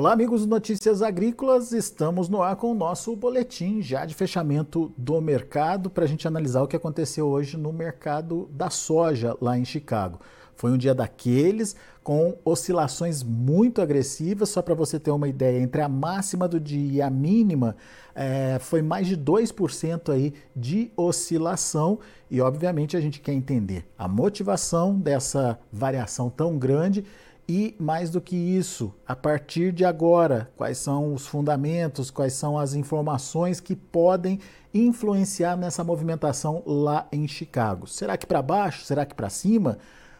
Olá, amigos do Notícias Agrícolas. Estamos no ar com o nosso boletim já de fechamento do mercado para a gente analisar o que aconteceu hoje no mercado da soja lá em Chicago. Foi um dia daqueles com oscilações muito agressivas. Só para você ter uma ideia, entre a máxima do dia e a mínima, é, foi mais de 2% aí de oscilação. E obviamente a gente quer entender a motivação dessa variação tão grande e mais do que isso, a partir de agora, quais são os fundamentos, quais são as informações que podem influenciar nessa movimentação lá em Chicago? Será que para baixo? Será que para cima?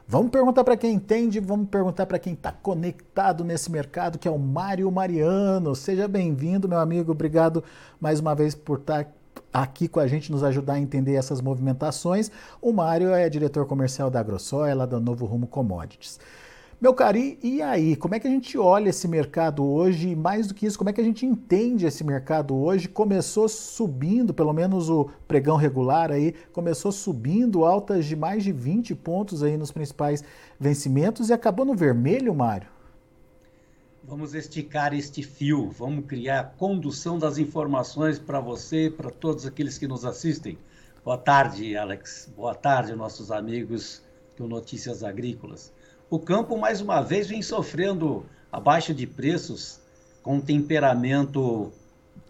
Vamos perguntar para quem entende, vamos perguntar para quem está conectado nesse mercado, que é o Mário Mariano. Seja bem-vindo, meu amigo. Obrigado mais uma vez por estar tá aqui com a gente, nos ajudar a entender essas movimentações. O Mário é diretor comercial da AgroSoia, lá da Novo Rumo Commodities. Meu cari, e aí? Como é que a gente olha esse mercado hoje? E mais do que isso, como é que a gente entende esse mercado hoje? Começou subindo, pelo menos o pregão regular aí, começou subindo altas de mais de 20 pontos aí nos principais vencimentos e acabou no vermelho, Mário? Vamos esticar este fio, vamos criar a condução das informações para você, para todos aqueles que nos assistem. Boa tarde, Alex. Boa tarde, nossos amigos do Notícias Agrícolas o campo, mais uma vez, vem sofrendo a baixa de preços com um temperamento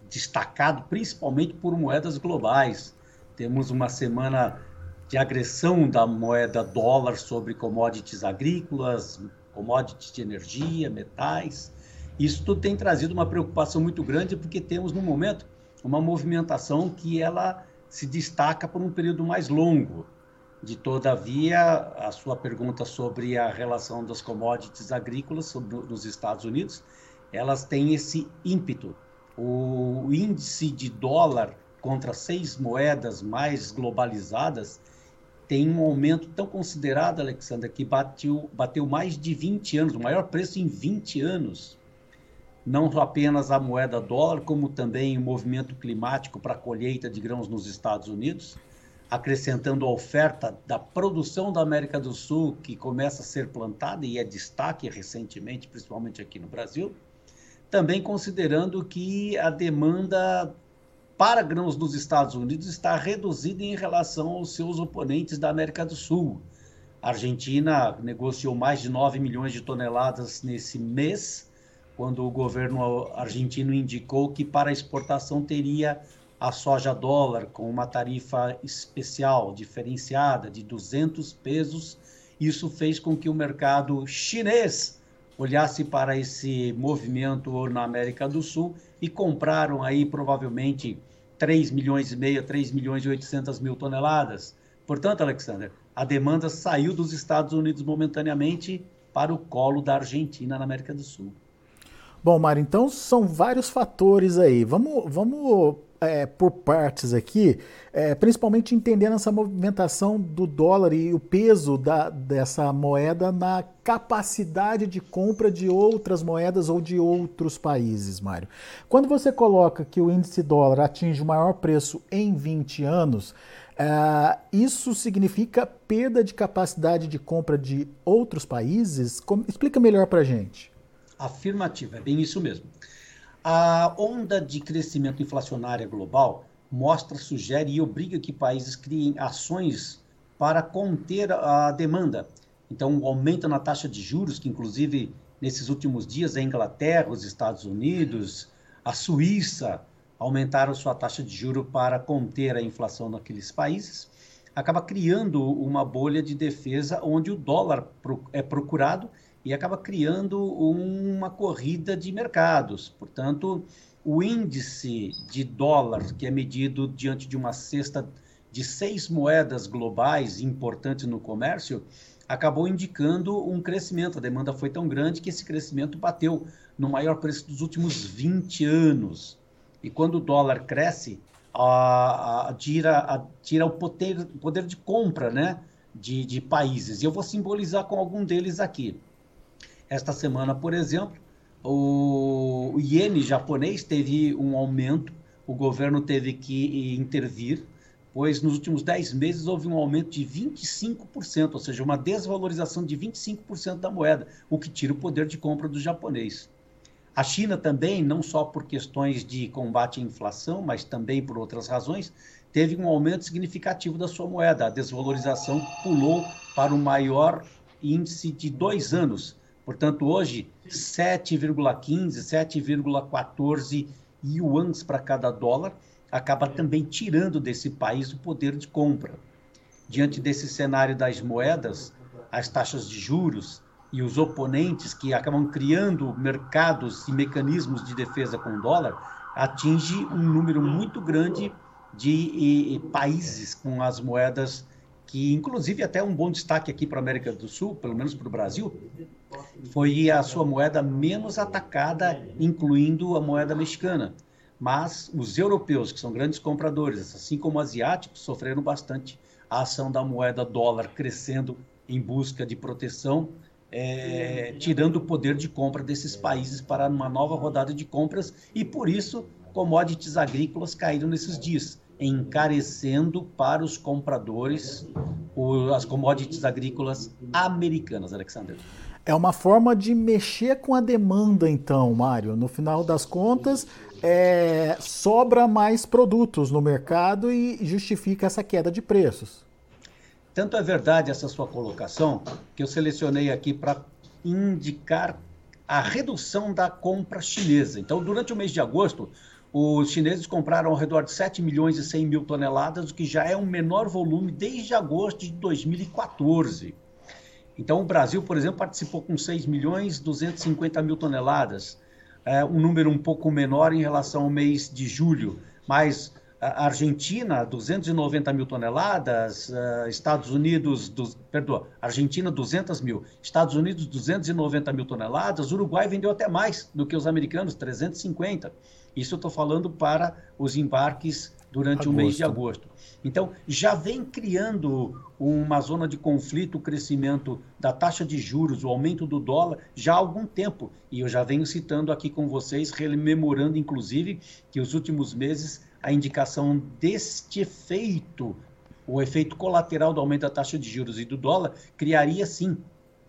destacado principalmente por moedas globais. Temos uma semana de agressão da moeda dólar sobre commodities agrícolas, commodities de energia, metais. Isso tudo tem trazido uma preocupação muito grande porque temos no momento uma movimentação que ela se destaca por um período mais longo. De todavia, a sua pergunta sobre a relação das commodities agrícolas nos Estados Unidos, elas têm esse ímpeto. O índice de dólar contra seis moedas mais globalizadas tem um aumento tão considerado, Alexandra, que bateu, bateu mais de 20 anos, o maior preço em 20 anos. Não apenas a moeda dólar, como também o movimento climático para a colheita de grãos nos Estados Unidos acrescentando a oferta da produção da América do Sul, que começa a ser plantada e é destaque recentemente, principalmente aqui no Brasil, também considerando que a demanda para grãos dos Estados Unidos está reduzida em relação aos seus oponentes da América do Sul. A Argentina negociou mais de 9 milhões de toneladas nesse mês, quando o governo argentino indicou que para exportação teria a soja dólar com uma tarifa especial, diferenciada, de 200 pesos. Isso fez com que o mercado chinês olhasse para esse movimento na América do Sul e compraram aí provavelmente 3 milhões e meio, 3 milhões e 800 mil toneladas. Portanto, Alexander, a demanda saiu dos Estados Unidos momentaneamente para o colo da Argentina na América do Sul. Bom, Mário, então são vários fatores aí. Vamos, vamos é, por partes aqui, é, principalmente entendendo essa movimentação do dólar e o peso da, dessa moeda na capacidade de compra de outras moedas ou de outros países, Mário. Quando você coloca que o índice dólar atinge o maior preço em 20 anos, é, isso significa perda de capacidade de compra de outros países? Como, explica melhor para gente. Afirmativa, é bem isso mesmo. A onda de crescimento inflacionária global mostra, sugere e obriga que países criem ações para conter a demanda. Então, o aumento na taxa de juros, que inclusive nesses últimos dias a Inglaterra, os Estados Unidos, a Suíça aumentaram sua taxa de juro para conter a inflação naqueles países, acaba criando uma bolha de defesa onde o dólar é procurado e acaba criando uma corrida de mercados. Portanto, o índice de dólar, que é medido diante de uma cesta de seis moedas globais importantes no comércio, acabou indicando um crescimento. A demanda foi tão grande que esse crescimento bateu no maior preço dos últimos 20 anos. E quando o dólar cresce, a, a, tira, a, tira o poder, poder de compra né, de, de países. E eu vou simbolizar com algum deles aqui. Esta semana, por exemplo, o iene japonês teve um aumento, o governo teve que intervir, pois nos últimos 10 meses houve um aumento de 25%, ou seja, uma desvalorização de 25% da moeda, o que tira o poder de compra do japonês. A China também, não só por questões de combate à inflação, mas também por outras razões, teve um aumento significativo da sua moeda. A desvalorização pulou para o maior índice de dois anos. Portanto, hoje, 7,15, 7,14 yuans para cada dólar, acaba também tirando desse país o poder de compra. Diante desse cenário das moedas, as taxas de juros e os oponentes que acabam criando mercados e mecanismos de defesa com o dólar, atinge um número muito grande de e, e, países com as moedas que, inclusive, até um bom destaque aqui para a América do Sul, pelo menos para o Brasil, foi a sua moeda menos atacada, incluindo a moeda mexicana. Mas os europeus, que são grandes compradores, assim como asiáticos, sofreram bastante a ação da moeda dólar crescendo em busca de proteção, é, tirando o poder de compra desses países para uma nova rodada de compras e por isso commodities agrícolas caíram nesses dias, encarecendo para os compradores o, as commodities agrícolas americanas, Alexander. É uma forma de mexer com a demanda, então, Mário. No final das contas, é, sobra mais produtos no mercado e justifica essa queda de preços. Tanto é verdade essa sua colocação que eu selecionei aqui para indicar a redução da compra chinesa. Então, durante o mês de agosto, os chineses compraram ao redor de 7 milhões e 100 mil toneladas, o que já é um menor volume desde agosto de 2014. Então, o Brasil, por exemplo, participou com 6 milhões e 250 mil toneladas, é, um número um pouco menor em relação ao mês de julho, mas a Argentina, 290 mil toneladas, uh, Estados Unidos, do, perdoa, Argentina, 200 mil, Estados Unidos, 290 mil toneladas, Uruguai vendeu até mais do que os americanos, 350. Isso eu estou falando para os embarques durante agosto. o mês de agosto. Então, já vem criando uma zona de conflito, o crescimento da taxa de juros, o aumento do dólar, já há algum tempo. E eu já venho citando aqui com vocês, rememorando, inclusive, que os últimos meses a indicação deste efeito, o efeito colateral do aumento da taxa de juros e do dólar, criaria sim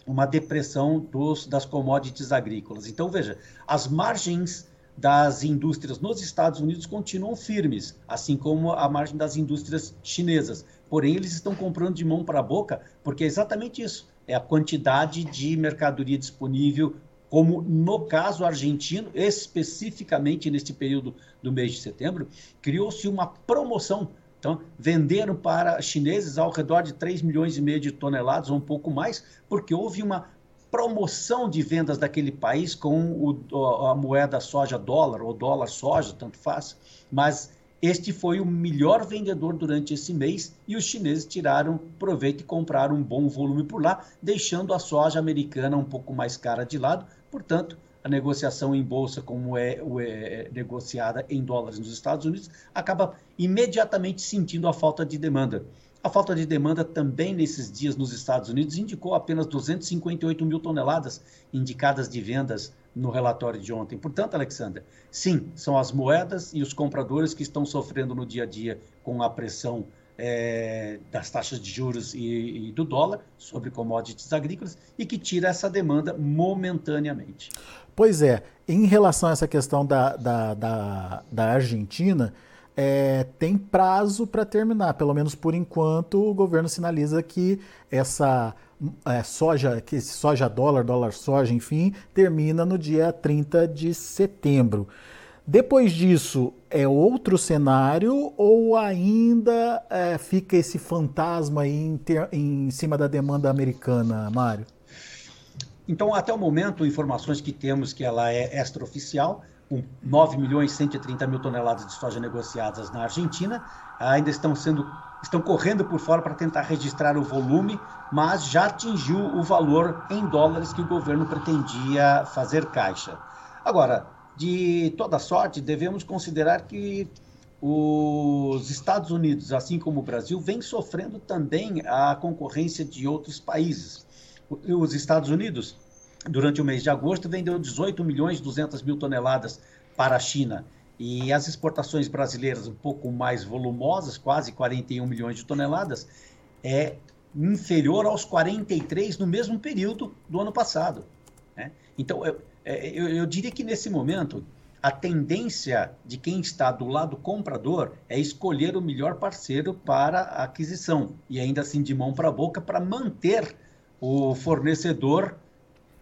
uma depressão dos, das commodities agrícolas. Então, veja, as margens das indústrias nos Estados Unidos continuam firmes, assim como a margem das indústrias chinesas. Porém, eles estão comprando de mão para a boca, porque é exatamente isso: é a quantidade de mercadoria disponível, como no caso argentino, especificamente neste período do mês de setembro, criou-se uma promoção. Então, venderam para chineses ao redor de 3 milhões e meio de toneladas, ou um pouco mais, porque houve uma promoção de vendas daquele país com o, a moeda soja dólar ou dólar soja, tanto faz, mas este foi o melhor vendedor durante esse mês e os chineses tiraram proveito e compraram um bom volume por lá, deixando a soja americana um pouco mais cara de lado. Portanto, a negociação em bolsa, como é, é negociada em dólares nos Estados Unidos, acaba imediatamente sentindo a falta de demanda. A falta de demanda também nesses dias nos Estados Unidos indicou apenas 258 mil toneladas indicadas de vendas no relatório de ontem. Portanto, Alexander, sim, são as moedas e os compradores que estão sofrendo no dia a dia com a pressão é, das taxas de juros e, e, do dólar sobre commodities agrícolas e que tira essa demanda momentaneamente. Pois é, em relação a essa questão da, da, da, da Argentina, é, tem prazo para terminar. Pelo menos por enquanto, o governo sinaliza que essa é, soja, que esse soja dólar, dólar soja, enfim, termina no dia 30 de setembro. Depois disso, é outro cenário ou ainda é, fica esse fantasma aí em, ter, em cima da demanda americana, Mário? Então, até o momento, informações que temos que ela é extraoficial, com 9 milhões e 130 mil toneladas de soja negociadas na Argentina, ainda estão sendo estão correndo por fora para tentar registrar o volume, mas já atingiu o valor em dólares que o governo pretendia fazer caixa. Agora, de toda sorte, devemos considerar que os Estados Unidos, assim como o Brasil, vem sofrendo também a concorrência de outros países. Os Estados Unidos durante o mês de agosto, vendeu 18 milhões e 200 mil toneladas para a China. E as exportações brasileiras, um pouco mais volumosas, quase 41 milhões de toneladas, é inferior aos 43 no mesmo período do ano passado. Né? Então, é, eu, eu diria que nesse momento a tendência de quem está do lado comprador é escolher o melhor parceiro para a aquisição e ainda assim de mão para boca para manter o fornecedor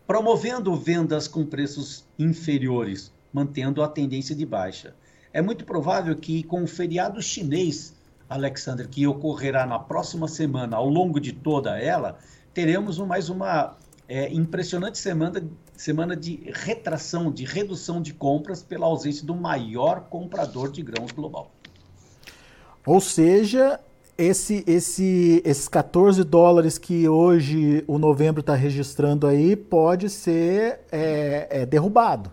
promovendo vendas com preços inferiores, mantendo a tendência de baixa. É muito provável que com o feriado chinês, Alexander, que ocorrerá na próxima semana, ao longo de toda ela, teremos mais uma é, impressionante semana, semana de retração, de redução de compras pela ausência do maior comprador de grãos global. Ou seja, esse, esse, esses 14 dólares que hoje o novembro está registrando aí pode ser é, é, derrubado.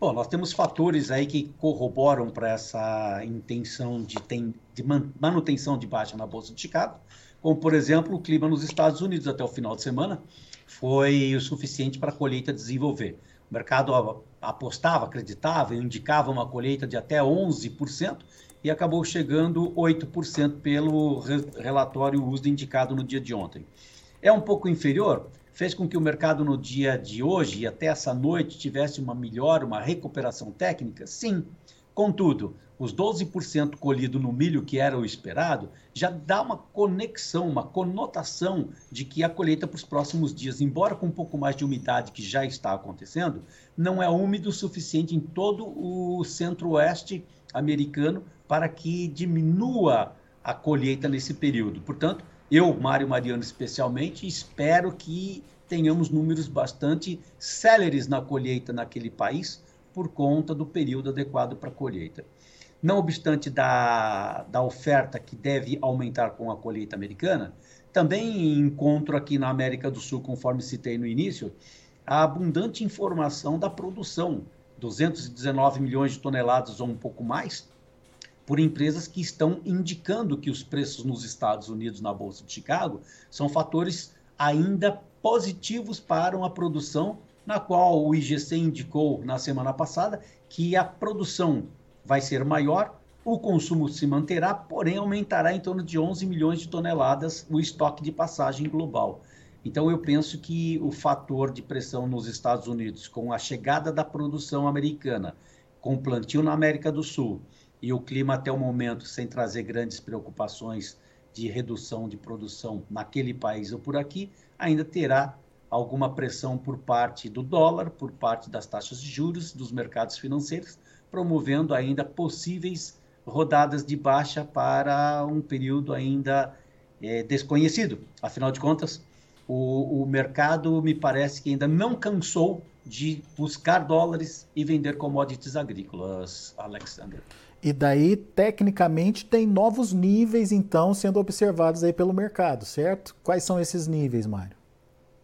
Bom, nós temos fatores aí que corroboram para essa intenção de, tem, de manutenção de baixa na Bolsa de Chicago, como, por exemplo, o clima nos Estados Unidos até o final de semana foi o suficiente para a colheita desenvolver. O mercado apostava, acreditava, indicava uma colheita de até 11% e acabou chegando 8% pelo relatório USDA indicado no dia de ontem. É um pouco inferior, fez com que o mercado no dia de hoje e até essa noite tivesse uma melhor, uma recuperação técnica? Sim. Contudo, os 12% colhido no milho que era o esperado já dá uma conexão, uma conotação de que a colheita para os próximos dias, embora com um pouco mais de umidade que já está acontecendo, não é úmido o suficiente em todo o centro-oeste americano para que diminua a colheita nesse período. Portanto, eu, Mário Mariano especialmente, espero que tenhamos números bastante céleres na colheita naquele país por conta do período adequado para a colheita. Não obstante da, da oferta que deve aumentar com a colheita americana, também encontro aqui na América do Sul, conforme citei no início, a abundante informação da produção, 219 milhões de toneladas ou um pouco mais, por empresas que estão indicando que os preços nos Estados Unidos na Bolsa de Chicago são fatores ainda positivos para a produção, na qual o IGC indicou na semana passada que a produção vai ser maior, o consumo se manterá, porém aumentará em torno de 11 milhões de toneladas o estoque de passagem global. Então eu penso que o fator de pressão nos Estados Unidos, com a chegada da produção americana, com o plantio na América do Sul e o clima até o momento sem trazer grandes preocupações de redução de produção naquele país ou por aqui, ainda terá alguma pressão por parte do dólar, por parte das taxas de juros, dos mercados financeiros, promovendo ainda possíveis rodadas de baixa para um período ainda é, desconhecido. Afinal de contas, o, o mercado me parece que ainda não cansou de buscar dólares e vender commodities agrícolas, Alexander. E daí, tecnicamente, tem novos níveis, então, sendo observados aí pelo mercado, certo? Quais são esses níveis, Mário?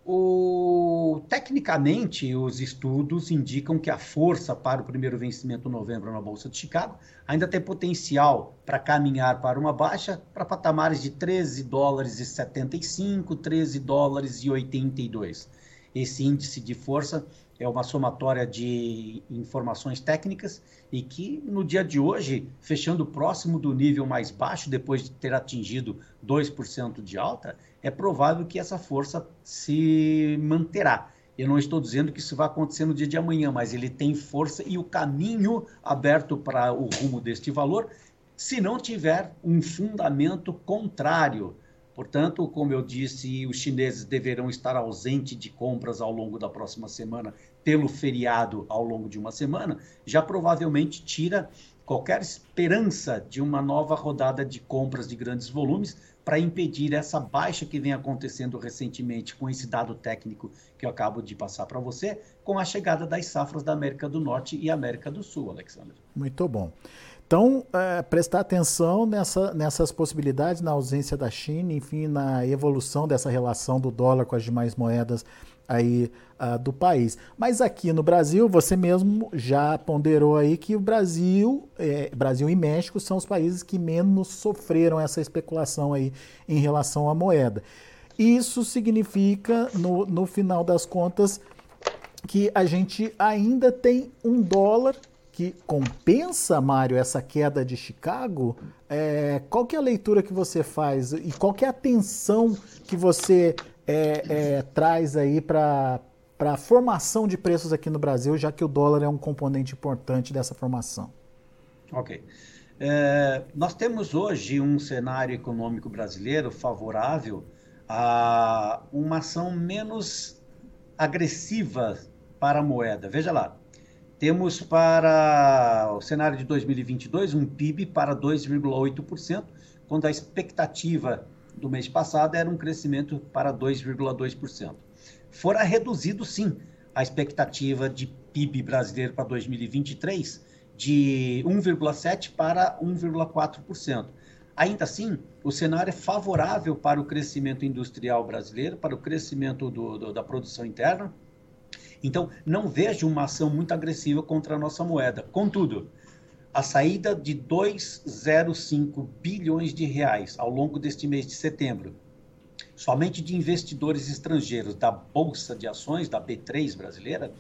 O, tecnicamente, os estudos indicam que a força para o primeiro vencimento em novembro na Bolsa de Chicago ainda tem potencial para caminhar para uma baixa para patamares de 13 dólares e 75, 13 dólares e 82. Esse índice de força é uma somatória de informações técnicas e que no dia de hoje, fechando próximo do nível mais baixo, depois de ter atingido 2% de alta, é provável que essa força se manterá. Eu não estou dizendo que isso vai acontecer no dia de amanhã, mas ele tem força e o caminho aberto para o rumo deste valor, se não tiver um fundamento contrário. Portanto, como eu disse, os chineses deverão estar ausentes de compras ao longo da próxima semana, pelo feriado ao longo de uma semana, já provavelmente tira qualquer esperança de uma nova rodada de compras de grandes volumes, para impedir essa baixa que vem acontecendo recentemente com esse dado técnico que eu acabo de passar para você, com a chegada das safras da América do Norte e América do Sul, Alexandre. Muito bom. Então, é, prestar atenção nessa, nessas possibilidades, na ausência da China, enfim, na evolução dessa relação do dólar com as demais moedas aí uh, do país. Mas aqui no Brasil, você mesmo já ponderou aí que o Brasil, é, Brasil e México são os países que menos sofreram essa especulação aí em relação à moeda. Isso significa, no, no final das contas, que a gente ainda tem um dólar que compensa, Mário, essa queda de Chicago? É, qual que é a leitura que você faz e qual que é a atenção que você é, é, traz aí para a formação de preços aqui no Brasil, já que o dólar é um componente importante dessa formação? Ok. É, nós temos hoje um cenário econômico brasileiro favorável a uma ação menos agressiva para a moeda. Veja lá, temos para o cenário de 2022 um PIB para 2,8%, quando a expectativa do mês passado era um crescimento para 2,2%. Fora reduzido, sim, a expectativa de PIB brasileiro para 2023 de 1,7% para 1,4%. Ainda assim, o cenário é favorável para o crescimento industrial brasileiro, para o crescimento do, do, da produção interna. Então, não vejo uma ação muito agressiva contra a nossa moeda. Contudo, a saída de 2,05 bilhões de reais ao longo deste mês de setembro, somente de investidores estrangeiros da Bolsa de Ações, da B3 brasileira,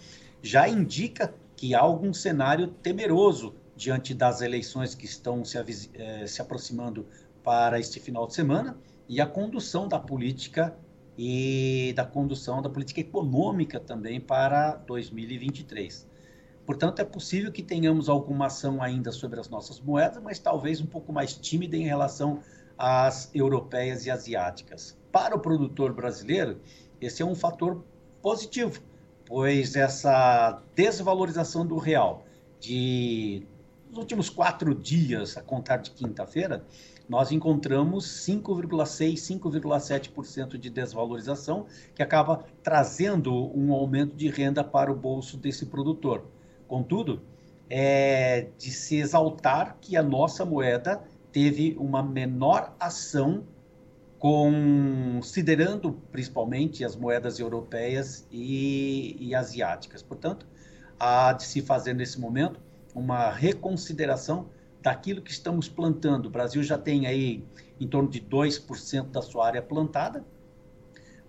já indica que há algum cenário temeroso diante das eleições que estão se, eh, se aproximando para este final de semana e a condução da política e da condução da política econômica também para 2023. Portanto, é possível que tenhamos alguma ação ainda sobre as nossas moedas, mas talvez um pouco mais tímida em relação às europeias e asiáticas. Para o produtor brasileiro, esse é um fator positivo, pois essa desvalorização do real de nos últimos quatro dias, a contar de quinta-feira, nós encontramos 5,6%, 5,7% de desvalorização, que acaba trazendo um aumento de renda para o bolso desse produtor. Contudo, é de se exaltar que a nossa moeda teve uma menor ação considerando principalmente as moedas europeias e, e, asiáticas. Portanto, há de se fazer nesse momento uma reconsideração daquilo que estamos plantando. O Brasil já tem aí em torno de 2% da sua área plantada.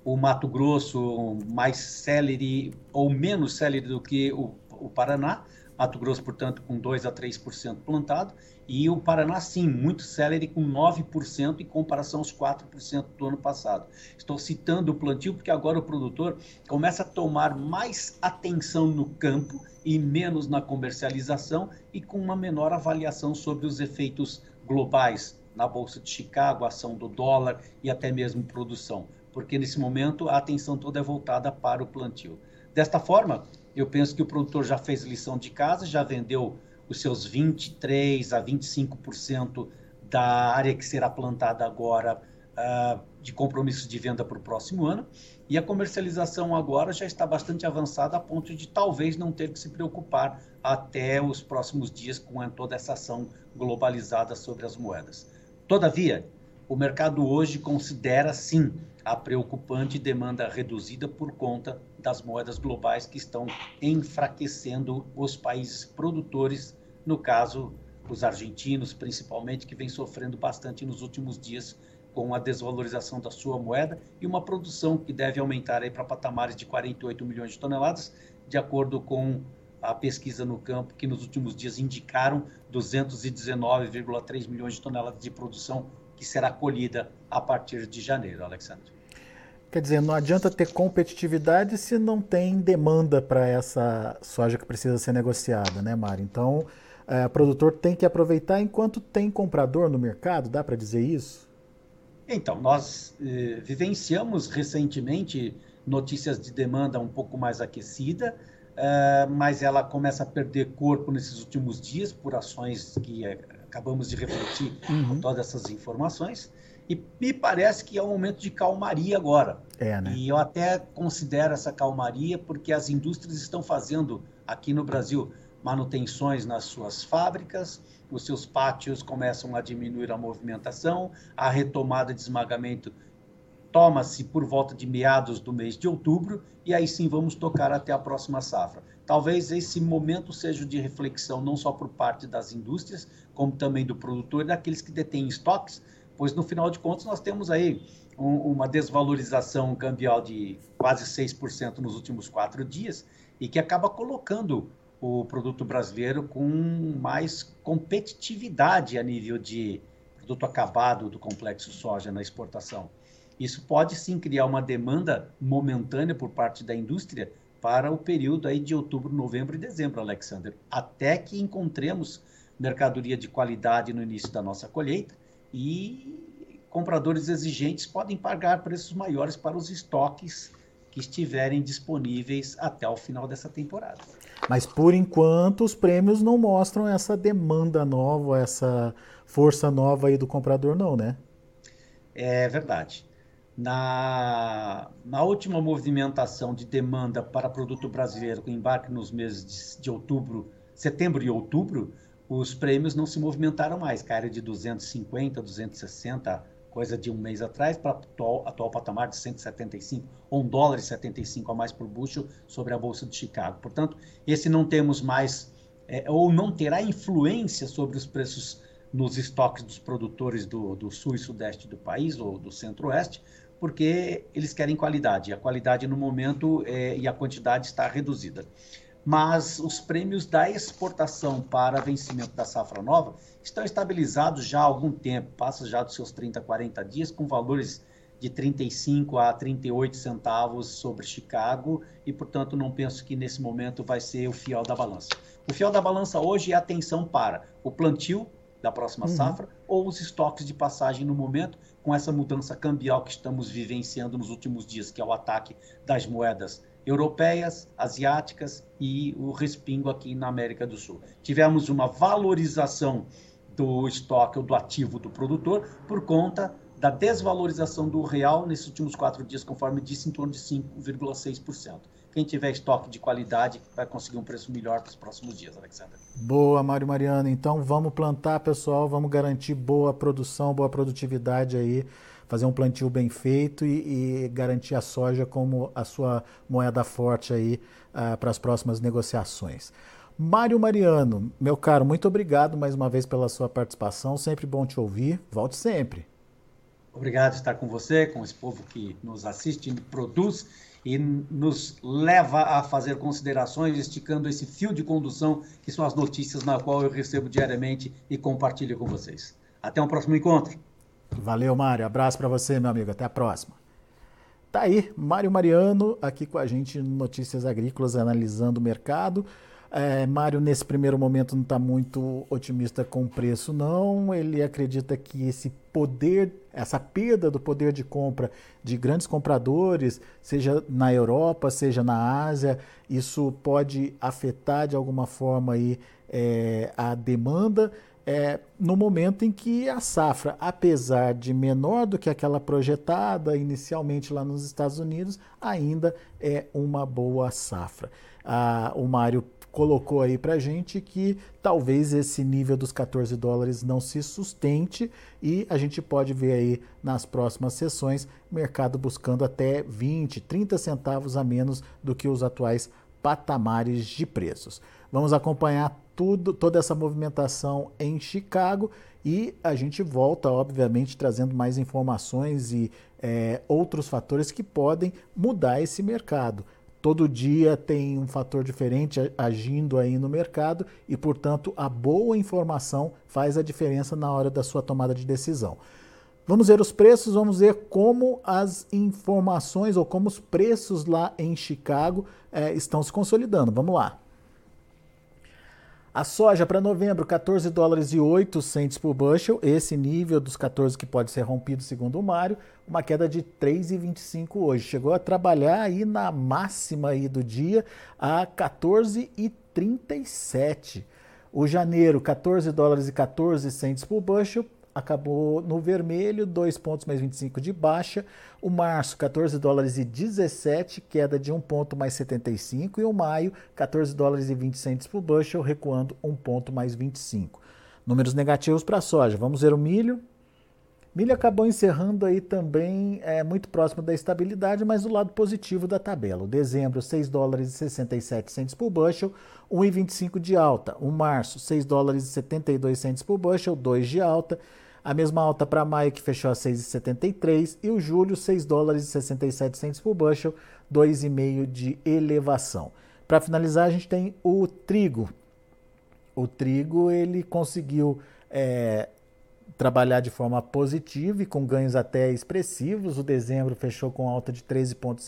O Mato Grosso mais célere ou menos célere do que o o Paraná, Mato Grosso, portanto, com 2 a 3% plantado, e o Paraná, sim, muito célere, com 9% em comparação aos 4% do ano passado. Estou citando o plantio porque agora o produtor começa a tomar mais atenção no campo e menos na comercialização e com uma menor avaliação sobre os efeitos globais na Bolsa de Chicago, ação do dólar e até mesmo produção, porque nesse momento a atenção toda é voltada para o plantio. Desta forma, eu penso que o produtor já fez lição de casa, já vendeu os seus 23 a 25% da área que será plantada agora uh, de compromissos de venda para o próximo ano. E a comercialização agora já está bastante avançada a ponto de talvez não ter que se preocupar até os próximos dias com toda essa ação globalizada sobre as moedas. Todavia, o mercado hoje considera sim a preocupante demanda reduzida por conta das moedas globais que estão enfraquecendo os países produtores, no caso, os argentinos, principalmente, que vem sofrendo bastante nos últimos dias com a desvalorização da sua moeda e uma produção que deve aumentar para patamares de 48 milhões de toneladas, de acordo com a pesquisa no campo, que nos últimos dias indicaram 219,3 milhões de toneladas de produção que será colhida a partir de janeiro, Alexandre. Quer dizer, não adianta ter competitividade se não tem demanda para essa soja que precisa ser negociada, né, Mário? Então, é, o produtor tem que aproveitar enquanto tem comprador no mercado, dá para dizer isso? Então, nós eh, vivenciamos recentemente notícias de demanda um pouco mais aquecida, eh, mas ela começa a perder corpo nesses últimos dias por ações que eh, acabamos de refletir uhum. com todas essas informações. E me parece que é um momento de calmaria agora. É, né? E eu até considero essa calmaria porque as indústrias estão fazendo aqui no Brasil manutenções nas suas fábricas, os seus pátios começam a diminuir a movimentação, a retomada de esmagamento toma-se por volta de meados do mês de outubro e aí sim vamos tocar até a próxima safra. Talvez esse momento seja de reflexão não só por parte das indústrias, como também do produtor e daqueles que detêm estoques, pois no final de contas nós temos aí um, uma desvalorização cambial de quase 6% nos últimos quatro dias e que acaba colocando o produto brasileiro com mais competitividade a nível de produto acabado do complexo soja na exportação. Isso pode sim criar uma demanda momentânea por parte da indústria para o período aí de outubro, novembro e dezembro, Alexander, até que encontremos mercadoria de qualidade no início da nossa colheita e compradores exigentes podem pagar preços maiores para os estoques que estiverem disponíveis até o final dessa temporada. Mas por enquanto os prêmios não mostram essa demanda nova, essa força nova aí do comprador, não, né? É verdade. Na, na última movimentação de demanda para produto brasileiro com embarque nos meses de, de outubro, setembro e outubro, os prêmios não se movimentaram mais, caíram de 250, 260, coisa de um mês atrás, para o atual, atual patamar de 175, ou 1 dólar e 75 a mais por bushel sobre a Bolsa de Chicago. Portanto, esse não temos mais, é, ou não terá influência sobre os preços nos estoques dos produtores do, do sul e sudeste do país, ou do centro-oeste, porque eles querem qualidade. A qualidade no momento é, e a quantidade está reduzida. Mas os prêmios da exportação para vencimento da safra nova estão estabilizados já há algum tempo, passa já dos seus 30, 40 dias, com valores de 35 a 38 centavos sobre Chicago e, portanto, não penso que nesse momento vai ser o fiel da balança. O fiel da balança hoje é atenção para o plantio da próxima uhum. safra ou os estoques de passagem no momento, com essa mudança cambial que estamos vivenciando nos últimos dias, que é o ataque das moedas europeias, asiáticas e o respingo aqui na América do Sul. Tivemos uma valorização do estoque ou do ativo do produtor por conta da desvalorização do real nesses últimos quatro dias, conforme disse, em torno de 5,6%. Quem tiver estoque de qualidade vai conseguir um preço melhor para os próximos dias, Alexandre. Boa, Mário Mariano. Então vamos plantar, pessoal, vamos garantir boa produção, boa produtividade aí, fazer um plantio bem feito e, e garantir a soja como a sua moeda forte aí uh, para as próximas negociações. Mário Mariano, meu caro, muito obrigado mais uma vez pela sua participação. Sempre bom te ouvir. Volte sempre. Obrigado por estar com você, com esse povo que nos assiste, produz e nos leva a fazer considerações, esticando esse fio de condução que são as notícias na qual eu recebo diariamente e compartilho com vocês. Até um próximo encontro. Valeu, Mário. Abraço para você, meu amigo. Até a próxima. Tá aí, Mário Mariano aqui com a gente no Notícias Agrícolas, analisando o mercado. É, Mário, nesse primeiro momento, não está muito otimista com o preço, não. Ele acredita que esse poder, essa perda do poder de compra de grandes compradores, seja na Europa, seja na Ásia, isso pode afetar de alguma forma aí, é, a demanda. É, no momento em que a safra, apesar de menor do que aquela projetada inicialmente lá nos Estados Unidos, ainda é uma boa safra. Ah, o Mário colocou aí para gente que talvez esse nível dos 14 dólares não se sustente e a gente pode ver aí nas próximas sessões mercado buscando até 20, 30 centavos a menos do que os atuais patamares de preços. Vamos acompanhar tudo, toda essa movimentação em Chicago e a gente volta, obviamente, trazendo mais informações e é, outros fatores que podem mudar esse mercado todo dia tem um fator diferente agindo aí no mercado e, portanto, a boa informação faz a diferença na hora da sua tomada de decisão. Vamos ver os preços, vamos ver como as informações ou como os preços lá em Chicago é, estão se consolidando. Vamos lá. A soja para novembro, 14 dólares e 8 centes por bushel, esse nível dos 14 que pode ser rompido segundo o Mário, uma queda de 3,25 hoje. Chegou a trabalhar aí na máxima aí do dia a 14,37. O janeiro, 14 dólares e 14 centes por bushel, acabou no vermelho, 2 pontos mais 25 de baixa. O março, 14 dólares e 17, queda de 1 ponto mais 75. E o maio, 14 dólares e 20 centes por bushel, recuando 1 ponto mais 25. Números negativos para a soja. Vamos ver o milho. Milho acabou encerrando aí também é, muito próximo da estabilidade, mas do lado positivo da tabela. O dezembro, 6 dólares e 67 centes por bushel, 1,25 de alta. O março, 6 dólares e 72 centes por bushel, 2 de alta. A mesma alta para maio, que fechou a 6,73, e o julho, 6 dólares e 67 centos por bushel, 2,5 de elevação. Para finalizar, a gente tem o trigo. O trigo ele conseguiu é, trabalhar de forma positiva e com ganhos até expressivos. O dezembro fechou com alta de 13 pontos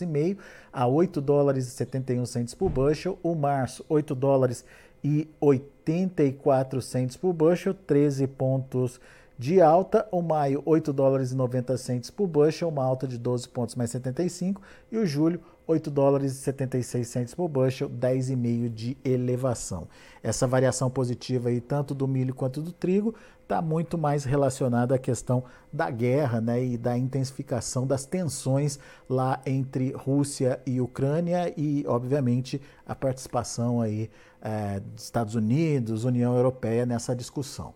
a 8 dólares e 71 centes por bushel. O março, 8 dólares e 84 centes por bushel, 13 pontos de alta. O maio, 8 dólares e 90 centes por bushel, uma alta de 12 pontos mais 75. E o julho, 8 dólares e 76 centes por bushel, 10,5 de elevação. Essa variação positiva aí, tanto do milho quanto do trigo, está muito mais relacionada à questão da guerra né, e da intensificação das tensões lá entre Rússia e Ucrânia e, obviamente, a participação aí é, dos Estados Unidos, União Europeia nessa discussão.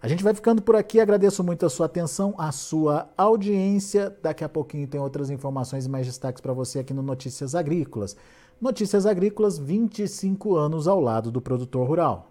A gente vai ficando por aqui. Agradeço muito a sua atenção, a sua audiência. Daqui a pouquinho tem outras informações e mais destaques para você aqui no Notícias Agrícolas. Notícias Agrícolas, 25 anos ao lado do produtor rural.